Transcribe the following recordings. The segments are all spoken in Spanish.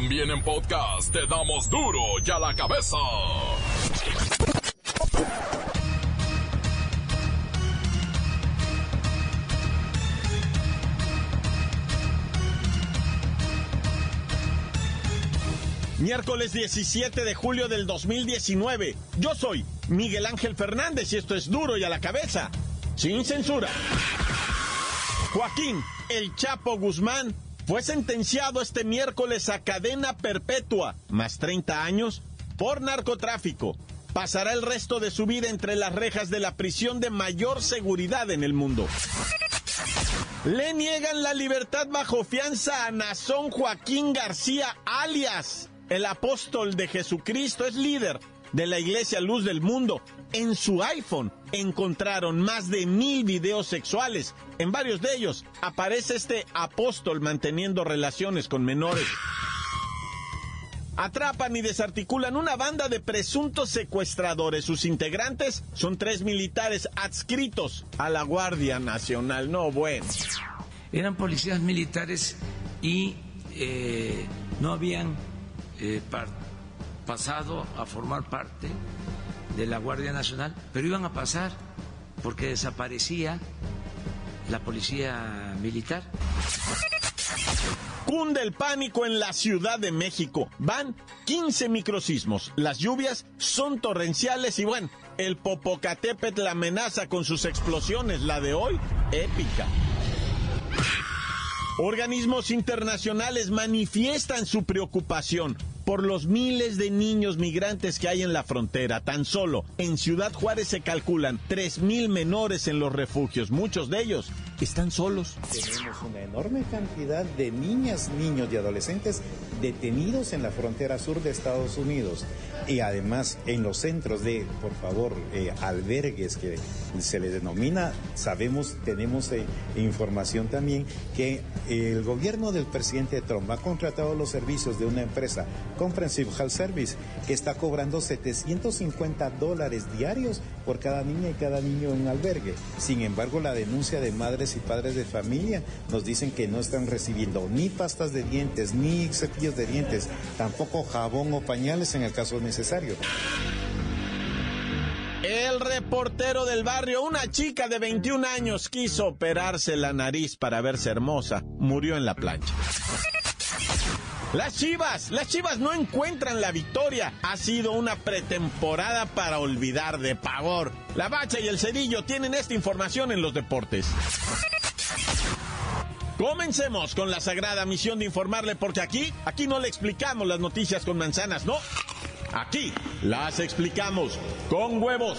También en podcast te damos duro y a la cabeza. Miércoles 17 de julio del 2019. Yo soy Miguel Ángel Fernández y esto es duro y a la cabeza. Sin censura. Joaquín El Chapo Guzmán fue sentenciado este miércoles a cadena perpetua, más 30 años, por narcotráfico. Pasará el resto de su vida entre las rejas de la prisión de mayor seguridad en el mundo. Le niegan la libertad bajo fianza a Nazón Joaquín García, alias el apóstol de Jesucristo, es líder de la Iglesia Luz del Mundo. En su iPhone encontraron más de mil videos sexuales. En varios de ellos aparece este apóstol manteniendo relaciones con menores. Atrapan y desarticulan una banda de presuntos secuestradores. Sus integrantes son tres militares adscritos a la Guardia Nacional. No, bueno. Eran policías militares y eh, no habían eh, pasado a formar parte de la Guardia Nacional, pero iban a pasar porque desaparecía la policía militar. Cunde el pánico en la Ciudad de México. Van 15 microsismos. Las lluvias son torrenciales y bueno, el Popocatépetl la amenaza con sus explosiones. La de hoy, épica. Organismos internacionales manifiestan su preocupación por los miles de niños migrantes que hay en la frontera. Tan solo en Ciudad Juárez se calculan 3.000 menores en los refugios. Muchos de ellos están solos. Tenemos una enorme cantidad de niñas, niños y adolescentes detenidos en la frontera sur de Estados Unidos y además en los centros de, por favor, eh, albergues que se les denomina, sabemos, tenemos eh, información también que el gobierno del presidente Trump ha contratado los servicios de una empresa, Comprehensive Health Service, que está cobrando 750 dólares diarios por cada niña y cada niño en albergue. Sin embargo, la denuncia de madres y padres de familia nos dicen que no están recibiendo ni pastas de dientes, ni cepillos de dientes, tampoco jabón o pañales en el caso necesario. El reportero del barrio, una chica de 21 años, quiso operarse la nariz para verse hermosa. Murió en la plancha. Las Chivas, las Chivas no encuentran la victoria. Ha sido una pretemporada para olvidar de pavor. La Bacha y el Cedillo tienen esta información en los deportes. Comencemos con la sagrada misión de informarle porque aquí, aquí no le explicamos las noticias con manzanas, no. Aquí las explicamos con huevos.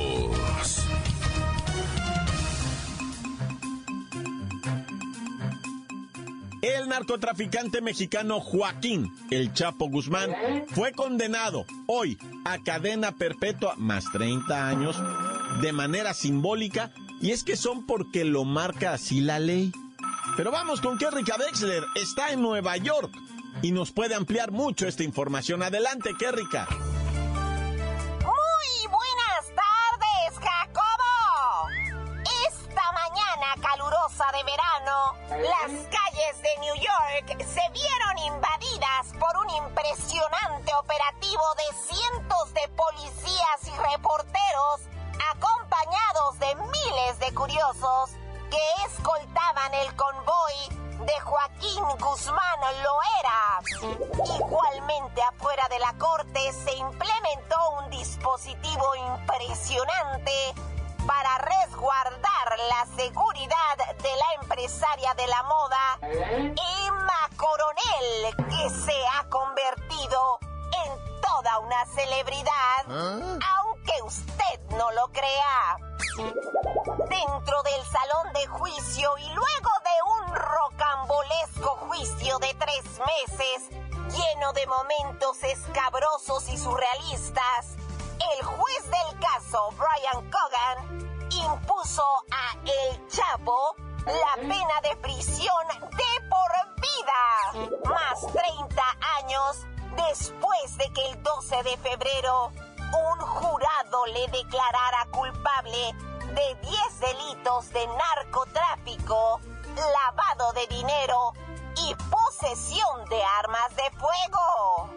El narcotraficante mexicano Joaquín El Chapo Guzmán fue condenado hoy a cadena perpetua más 30 años de manera simbólica y es que son porque lo marca así la ley. Pero vamos con que Kerrika Wexler, está en Nueva York y nos puede ampliar mucho esta información. Adelante, Kerrika. Se vieron invadidas por un impresionante operativo de cientos de policías y reporteros acompañados de miles de curiosos que escoltaban el convoy de Joaquín Guzmán Loera. Igualmente afuera de la corte se implementó un dispositivo impresionante para resguardar la seguridad de la empresaria de la moda, Emma Coronel, que se ha convertido en toda una celebridad, aunque usted no lo crea. Dentro del salón de juicio y luego de un rocambolesco juicio de tres meses, lleno de momentos escabrosos y surrealistas, el juez del caso, Brian Cogan, impuso a El Chapo la pena de prisión de por vida, más 30 años después de que el 12 de febrero un jurado le declarara culpable de 10 delitos de narcotráfico, lavado de dinero y posesión de armas de fuego.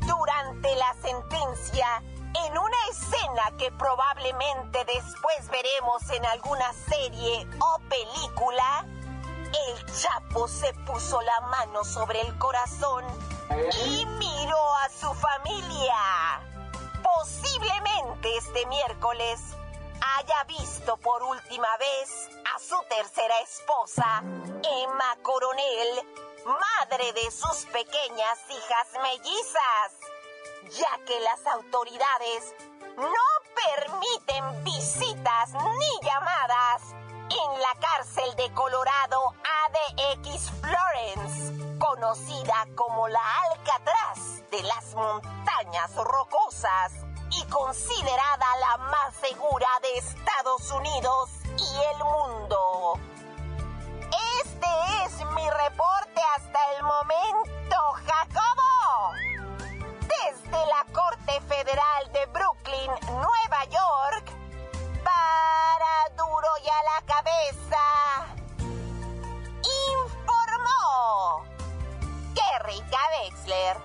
Durante la sentencia, en una escena que probablemente después veremos en alguna serie o película, el Chapo se puso la mano sobre el corazón y miró a su familia. Posiblemente este miércoles haya visto por última vez a su tercera esposa, Emma Coronel, madre de sus pequeñas hijas mellizas, ya que las autoridades no permiten visitas ni llamadas en la cárcel de Colorado ADX Florence, conocida como la Alcatraz de las montañas rocosas y considerada la más segura de Estados Unidos y el mundo. Este es mi reporte hasta el momento, Jacobo. Desde la Corte Federal de Brooklyn, Nueva York, para duro y a la cabeza, informó Kerrika Wexler,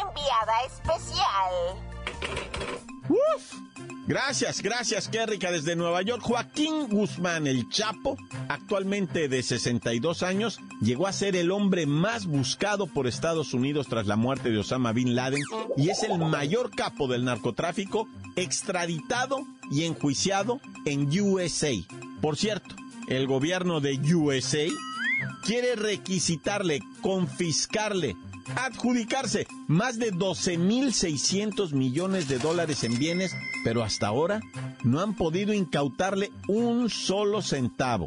enviada especial. Uf. Gracias, gracias, Kérrica. Desde Nueva York, Joaquín Guzmán, el Chapo, actualmente de 62 años, llegó a ser el hombre más buscado por Estados Unidos tras la muerte de Osama Bin Laden y es el mayor capo del narcotráfico extraditado y enjuiciado en USA. Por cierto, el gobierno de USA quiere requisitarle, confiscarle adjudicarse más de 12.600 millones de dólares en bienes, pero hasta ahora no han podido incautarle un solo centavo.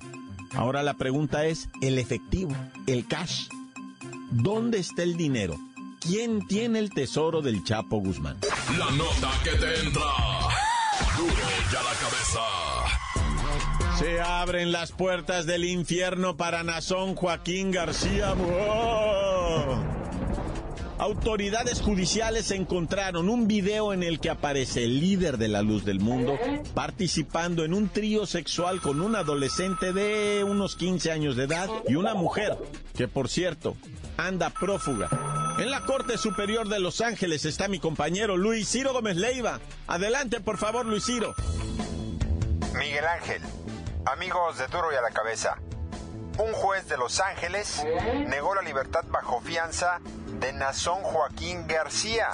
Ahora la pregunta es, el efectivo, el cash. ¿Dónde está el dinero? ¿Quién tiene el tesoro del Chapo Guzmán? La nota que te entra. Duro ya la cabeza. Se abren las puertas del infierno para Nazón Joaquín García. ¡Oh! Autoridades judiciales encontraron un video en el que aparece el líder de la luz del mundo participando en un trío sexual con un adolescente de unos 15 años de edad y una mujer que, por cierto, anda prófuga. En la Corte Superior de Los Ángeles está mi compañero Luis Ciro Gómez Leiva. Adelante, por favor, Luis Ciro. Miguel Ángel, amigos de Duro y a la Cabeza. Un juez de Los Ángeles negó la libertad bajo fianza de Nazón Joaquín García,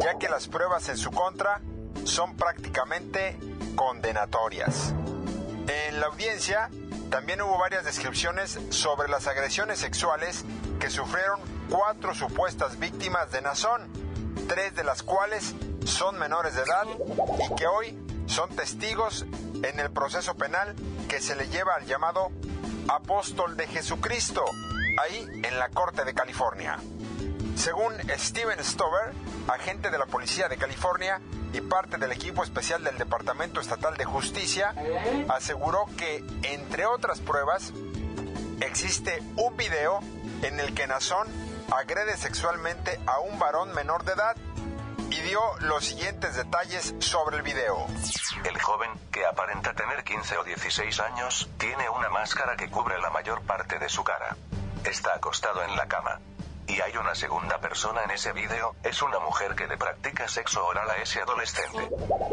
ya que las pruebas en su contra son prácticamente condenatorias. En la audiencia también hubo varias descripciones sobre las agresiones sexuales que sufrieron cuatro supuestas víctimas de Nazón, tres de las cuales son menores de edad y que hoy son testigos en el proceso penal que se le lleva al llamado apóstol de Jesucristo, ahí en la Corte de California. Según Steven Stover, agente de la Policía de California y parte del equipo especial del Departamento Estatal de Justicia, aseguró que, entre otras pruebas, existe un video en el que Nazón agrede sexualmente a un varón menor de edad y dio los siguientes detalles sobre el video. El joven, que aparenta tener 15 o 16 años, tiene una máscara que cubre la mayor parte de su cara. Está acostado en la cama. Y hay una segunda persona en ese vídeo, es una mujer que le practica sexo oral a ese adolescente.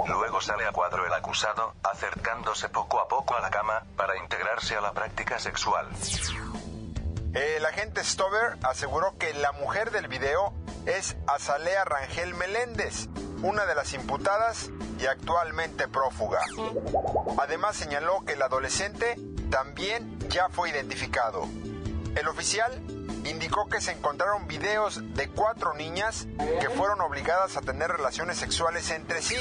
Luego sale a cuadro el acusado, acercándose poco a poco a la cama, para integrarse a la práctica sexual. El agente Stover aseguró que la mujer del video es Azalea Rangel Meléndez, una de las imputadas y actualmente prófuga. Además señaló que el adolescente también ya fue identificado. El oficial indicó que se encontraron videos de cuatro niñas que fueron obligadas a tener relaciones sexuales entre sí.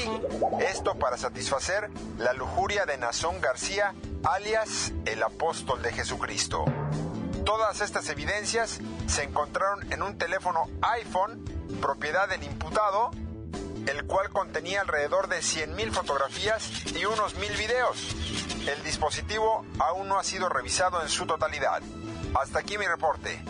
Esto para satisfacer la lujuria de Nazón García, alias el apóstol de Jesucristo. Todas estas evidencias se encontraron en un teléfono iPhone, propiedad del imputado, el cual contenía alrededor de 100.000 fotografías y unos 1.000 videos. El dispositivo aún no ha sido revisado en su totalidad. Hasta aquí mi reporte.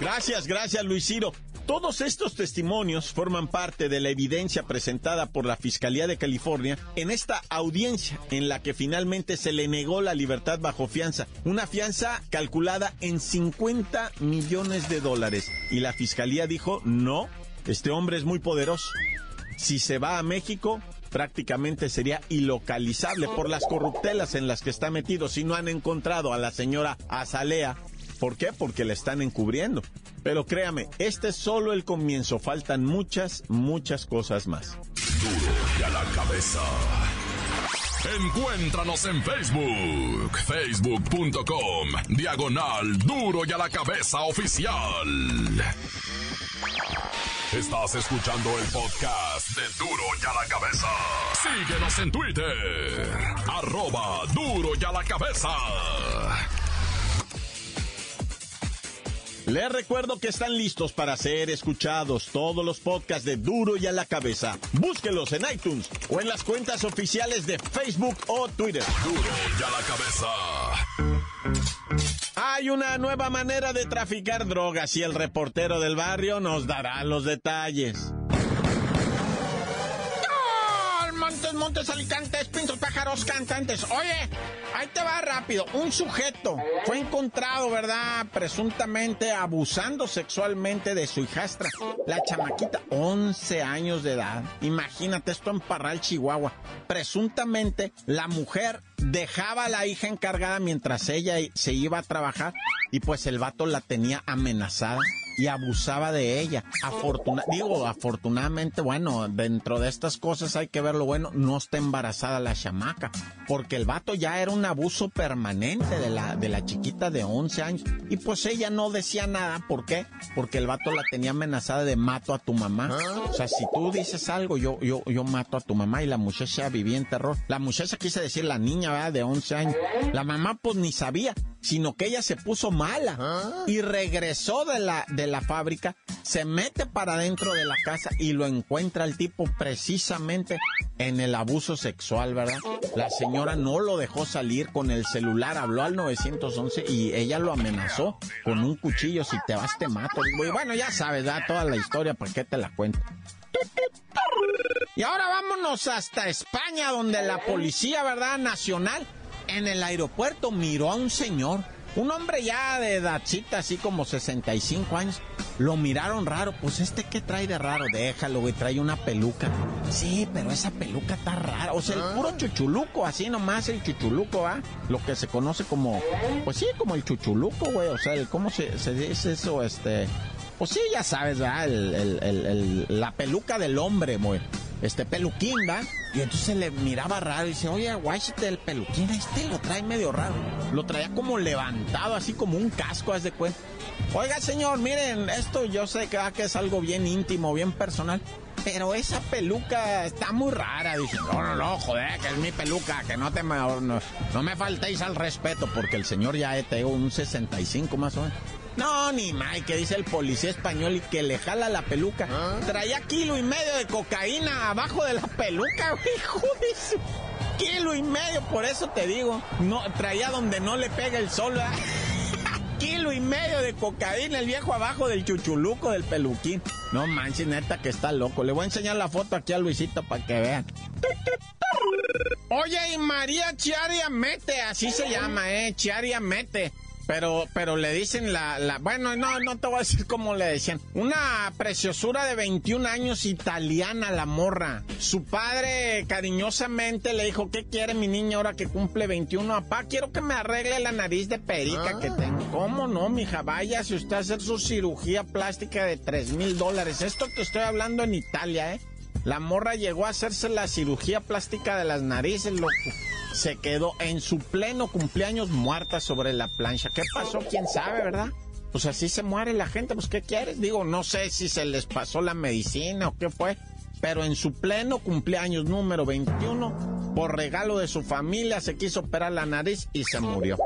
Gracias, gracias Luis Ciro. Todos estos testimonios forman parte de la evidencia presentada por la Fiscalía de California en esta audiencia en la que finalmente se le negó la libertad bajo fianza, una fianza calculada en 50 millones de dólares. Y la Fiscalía dijo, no, este hombre es muy poderoso. Si se va a México, prácticamente sería ilocalizable por las corruptelas en las que está metido si no han encontrado a la señora Azalea. ¿Por qué? Porque la están encubriendo. Pero créame, este es solo el comienzo. Faltan muchas, muchas cosas más. Duro y a la cabeza. Encuéntranos en Facebook, facebook.com, diagonal Duro y a la cabeza oficial. Estás escuchando el podcast de Duro y a la cabeza. Síguenos en Twitter, arroba Duro y a la cabeza. Les recuerdo que están listos para ser escuchados todos los podcasts de Duro y a la cabeza. Búsquelos en iTunes o en las cuentas oficiales de Facebook o Twitter. Duro y a la cabeza. Hay una nueva manera de traficar drogas y el reportero del barrio nos dará los detalles. Montes, montes, alicantes, pintos, pájaros, cantantes. Oye, ahí te va rápido. Un sujeto fue encontrado, ¿verdad? Presuntamente abusando sexualmente de su hijastra. La chamaquita, 11 años de edad. Imagínate esto en Parral, Chihuahua. Presuntamente la mujer dejaba a la hija encargada mientras ella se iba a trabajar y pues el vato la tenía amenazada y abusaba de ella. Afortuna digo, afortunadamente, bueno, dentro de estas cosas hay que ver lo bueno, no está embarazada la chamaca, porque el vato ya era un abuso permanente de la, de la chiquita de 11 años. Y pues ella no decía nada, ¿por qué? Porque el vato la tenía amenazada de mato a tu mamá. O sea, si tú dices algo, yo, yo, yo mato a tu mamá y la muchacha vivía en terror. La muchacha quise decir la niña. De 11 años. La mamá pues ni sabía, sino que ella se puso mala y regresó de la, de la fábrica, se mete para dentro de la casa y lo encuentra el tipo precisamente en el abuso sexual, ¿verdad? La señora no lo dejó salir con el celular, habló al 911 y ella lo amenazó con un cuchillo, si te vas te mato. Y bueno, ya sabes, da toda la historia, ¿para qué te la cuento? Y ahora vámonos hasta España, donde la policía, ¿verdad? Nacional, en el aeropuerto miró a un señor un hombre ya de edadcita, así como 65 años, lo miraron raro. Pues este que trae de raro, déjalo, güey, trae una peluca. Sí, pero esa peluca está rara. O sea, el puro chuchuluco, así nomás el chuchuluco, ¿ah? Lo que se conoce como, pues sí, como el chuchuluco, güey. O sea, el, ¿cómo se, dice eso? Este, pues sí, ya sabes, ¿verdad? La peluca del hombre, güey este peluquín, ¿va? Y entonces le miraba raro y dice, oye, guáchate el peluquín, este lo trae medio raro. Lo traía como levantado, así como un casco, haz de cuenta. Oiga, señor, miren, esto yo sé que, es algo bien íntimo, bien personal. Pero esa peluca está muy rara. Dice, no, no, no, joder, que es mi peluca, que no te no, no me faltéis al respeto, porque el señor ya tengo un 65 más o menos. No, ni mal, que dice el policía español y que le jala la peluca. Traía kilo y medio de cocaína abajo de la peluca, hijo de su... Kilo y medio, por eso te digo. No, traía donde no le pega el sol, kilo y medio de cocaína el viejo abajo del chuchuluco del peluquín. No manches, neta que está loco. Le voy a enseñar la foto aquí a Luisito para que vean. Oye, y María Chiaria Mete, así se llama, eh, Chiaria Mete. Pero, pero le dicen la, la, bueno, no, no te voy a decir cómo le decían. Una preciosura de 21 años italiana, la morra. Su padre cariñosamente le dijo, ¿qué quiere mi niña ahora que cumple 21? Papá, quiero que me arregle la nariz de perica que tengo. ¿Cómo no, mija? Vaya, si usted hacer su cirugía plástica de 3 mil dólares. Esto que estoy hablando en Italia, ¿eh? La morra llegó a hacerse la cirugía plástica de las narices, loco se quedó en su pleno cumpleaños muerta sobre la plancha. ¿Qué pasó? ¿Quién sabe, verdad? Pues así se muere la gente, pues ¿qué quieres? Digo, no sé si se les pasó la medicina o qué fue, pero en su pleno cumpleaños número 21, por regalo de su familia, se quiso operar la nariz y se murió.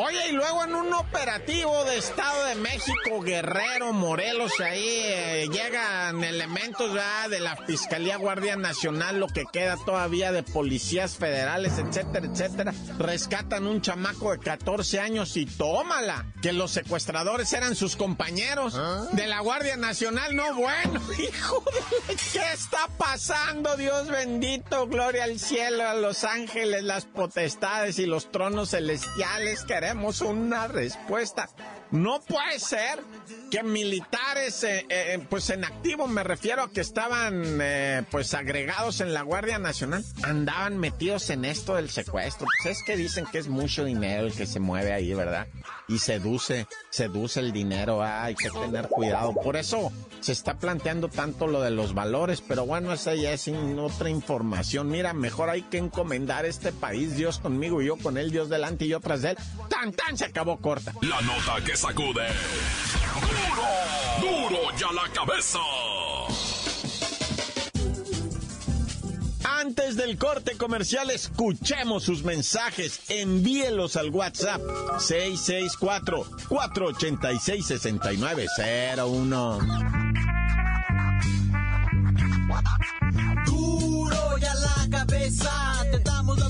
Oye, y luego en un operativo de Estado de México, Guerrero, Morelos, ahí eh, llegan elementos de la Fiscalía Guardia Nacional, lo que queda todavía de policías federales, etcétera, etcétera. Rescatan un chamaco de 14 años y tómala, que los secuestradores eran sus compañeros ¿Ah? de la Guardia Nacional. No, bueno, hijo de... ¿Qué está pasando, Dios bendito? Gloria al cielo, a los ángeles, las potestades y los tronos celestiales. Queremos una respuesta. No puede ser que militares, eh, eh, pues en activo me refiero a que estaban eh, pues agregados en la Guardia Nacional, andaban metidos en esto del secuestro. Pues es que dicen que es mucho dinero el que se mueve ahí, ¿verdad? Y seduce, seduce el dinero, ah, hay que tener cuidado. Por eso se está planteando tanto lo de los valores, pero bueno, esa ya es otra información. Mira, mejor hay que encomendar este país, Dios conmigo y yo con él, Dios delante y yo tras de él. Tan, tan, se acabó corta. La nota que sacude. ¡Duro! ¡Duro ya la cabeza! Antes del corte comercial, escuchemos sus mensajes. Envíelos al WhatsApp 664-486-6901.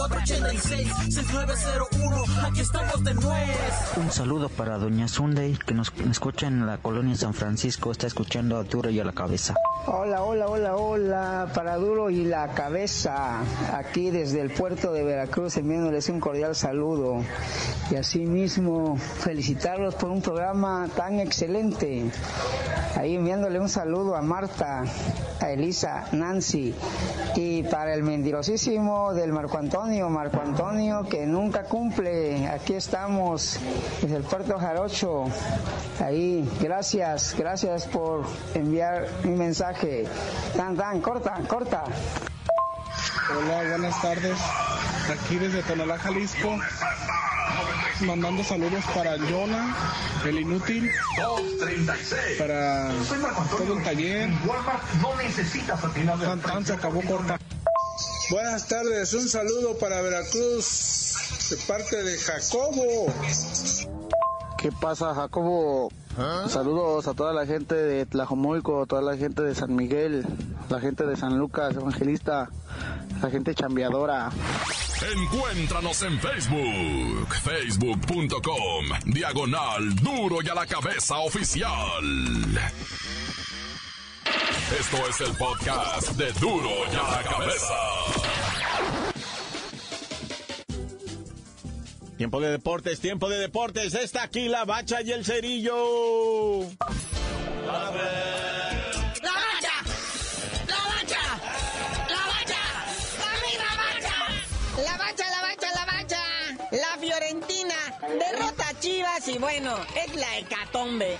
664-486-6901, aquí estamos de nuez. Un saludo para Doña Sunday, que nos escucha en la colonia San Francisco, está escuchando a Duro y a la cabeza. Hola, hola, hola, hola, para Duro y la cabeza, aquí desde el puerto de Veracruz, enviándoles un cordial saludo y asimismo felicitarlos por un programa tan excelente. Ahí enviándole un saludo a Marta, a Elisa, Nancy y para el mentirosísimo del Marco Antonio, Marco Antonio que nunca cumple, aquí estamos desde el puerto Jarocho, ahí, gracias, gracias por enviar mi mensaje. Tan, tan, corta, corta. Hola, buenas tardes. Aquí desde Tonalá, Jalisco. Mandando saludos para Jonah, el inútil, para todo el taller. Tan, se acabó corta. Buenas tardes, un saludo para Veracruz de parte de Jacobo. ¿Qué pasa, Jacobo? Saludos a toda la gente de Tlajomulco, toda la gente de San Miguel, la gente de San Lucas, Evangelista, la gente chambeadora. Encuéntranos en Facebook, facebook.com, diagonal duro y a la cabeza oficial. Esto es el podcast de duro y a la cabeza. Tiempo de deportes, tiempo de deportes. Está aquí la bacha y el cerillo. ¡La bacha! ¡La bacha! ¡La bacha! ¡A mí la bacha! La bacha, la bacha, la bacha. La Fiorentina derrota a Chivas y bueno, es la hecatombe,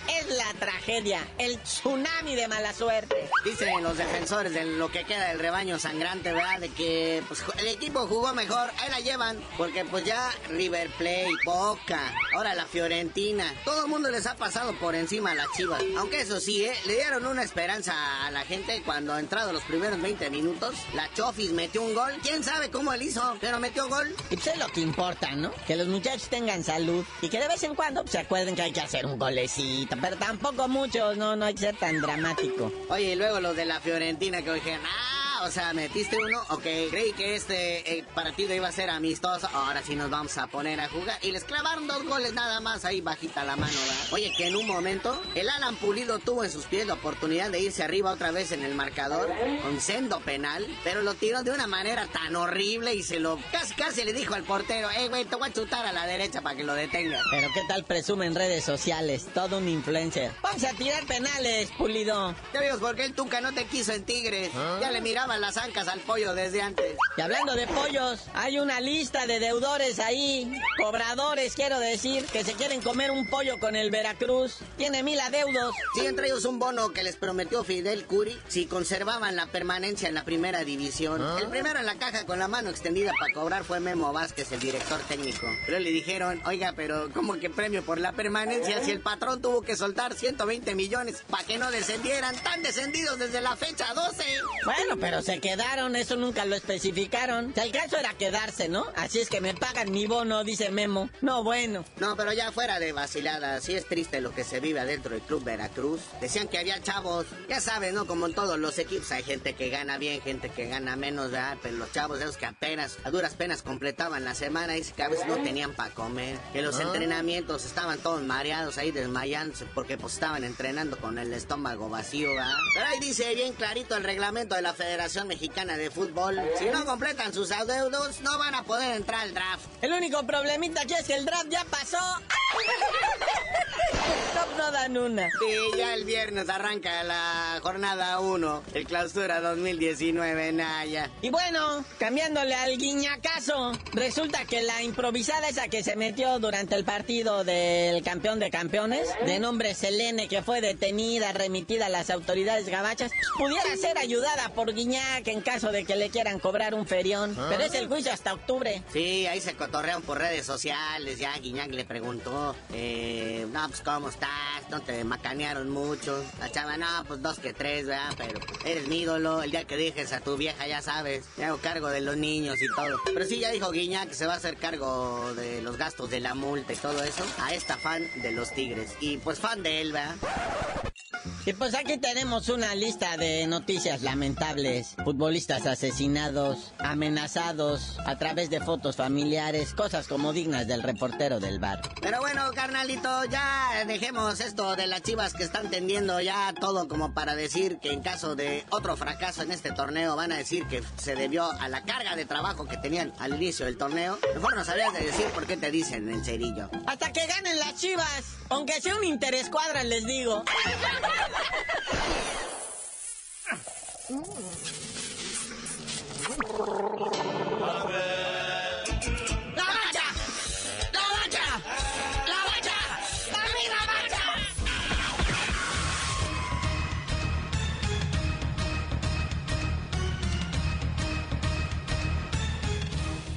tragedia, el tsunami de mala suerte. Dicen los defensores de lo que queda del rebaño sangrante, ¿verdad? De que pues, el equipo jugó mejor, ahí la llevan, porque pues ya River Plate, Boca, ahora la Fiorentina, todo el mundo les ha pasado por encima a las chivas. Aunque eso sí, ¿eh? le dieron una esperanza a la gente cuando entrado los primeros 20 minutos, la Chofis metió un gol, quién sabe cómo él hizo, pero metió gol. Y pues es lo que importa, ¿no? Que los muchachos tengan salud y que de vez en cuando pues, se acuerden que hay que hacer un golecito, pero tampoco muchos, no, no hay que ser tan dramático. Oye, y luego los de la Fiorentina que dijeron, ah, o sea, metiste uno, ok, creí que este eh, partido iba a ser amistoso, ahora sí nos vamos a poner a jugar. Y les clavaron dos goles nada más ahí bajita la mano, ¿verdad? Oye, que en un momento el Alan Pulido tuvo en sus pies la oportunidad de irse arriba otra vez en el marcador con sendo penal, pero lo tiró de una manera tan horrible y se lo casi casi le dijo al portero, eh, güey, te voy a chutar a la derecha para que lo detenga. Pero qué tal presume en redes sociales, todo un influencer. Vamos a tirar penales, Pulido. Ya vimos por qué el Tuca no te quiso en Tigres. Ya le miraba las ancas al pollo desde antes. Y hablando de pollos, hay una lista de deudores ahí, cobradores, quiero decir, que se quieren comer un pollo con el Veracruz. Tiene mil adeudos. Sí, entre ellos un bono que les prometió Fidel Curi si conservaban la permanencia en la primera división. El primero en la caja con la mano extendida para cobrar fue Memo Vázquez, el director técnico. Pero le dijeron, oiga, pero ¿cómo que premio por la permanencia si el patrón tuvo que soltar 120 millones para que no descendieran? Tan descendidos desde la fecha 12. Bueno, pero se quedaron, eso nunca lo especificaron. el caso era quedarse, ¿no? Así es que me pagan mi bono, dice Memo. No, bueno. No, pero ya fuera de vacilada, sí es triste lo que se vive adentro del Club Veracruz. Decían que había chavos, ya sabes, ¿no? Como en todos los equipos hay gente que gana bien, gente que gana menos, ¿verdad? Pero los chavos esos que apenas, a duras penas completaban la semana, dice que a veces no tenían para comer. Que los ah. entrenamientos estaban todos mareados ahí desmayándose porque pues estaban entrenando con el estómago vacío, ¿verdad? Pero ahí dice bien clarito el reglamento de la Federación Mexicana de Fútbol. Si no completan sus adeudos, no van a poder entrar al draft. El único problemita aquí es que el draft ya pasó. no dan una. Sí, ya el viernes arranca la jornada 1, el clausura 2019 en Naya. Y bueno, cambiándole al guiñacazo, resulta que la improvisada esa que se metió durante el partido del campeón de campeones, de nombre Selene, que fue detenida, remitida a las autoridades gabachas, pudiera ser ayudada por Guiñac en caso de que le quieran cobrar un ferión. Pero es el juicio hasta octubre. Sí, ahí se cotorrean por redes sociales, ya Guiñac le preguntó, eh, no, pues, ¿cómo estás? No te macanearon mucho. La chava, no, pues dos que tres, ¿verdad? Pero eres mi ídolo. El día que dejes a tu vieja, ya sabes, me hago cargo de los niños y todo. Pero sí, ya dijo Guiña que se va a hacer cargo de los gastos de la multa y todo eso a esta fan de los Tigres. Y pues fan de él, ¿verdad? Y pues aquí tenemos una lista de noticias lamentables. Futbolistas asesinados, amenazados a través de fotos familiares, cosas como dignas del reportero del bar. Pero bueno, carnalito, ya dejemos esto de las chivas que están tendiendo ya todo como para decir que en caso de otro fracaso en este torneo van a decir que se debió a la carga de trabajo que tenían al inicio del torneo. Mejor no sabrías de decir por qué te dicen en cerillo. Hasta que ganen las chivas, aunque sea un interescuadra, les digo.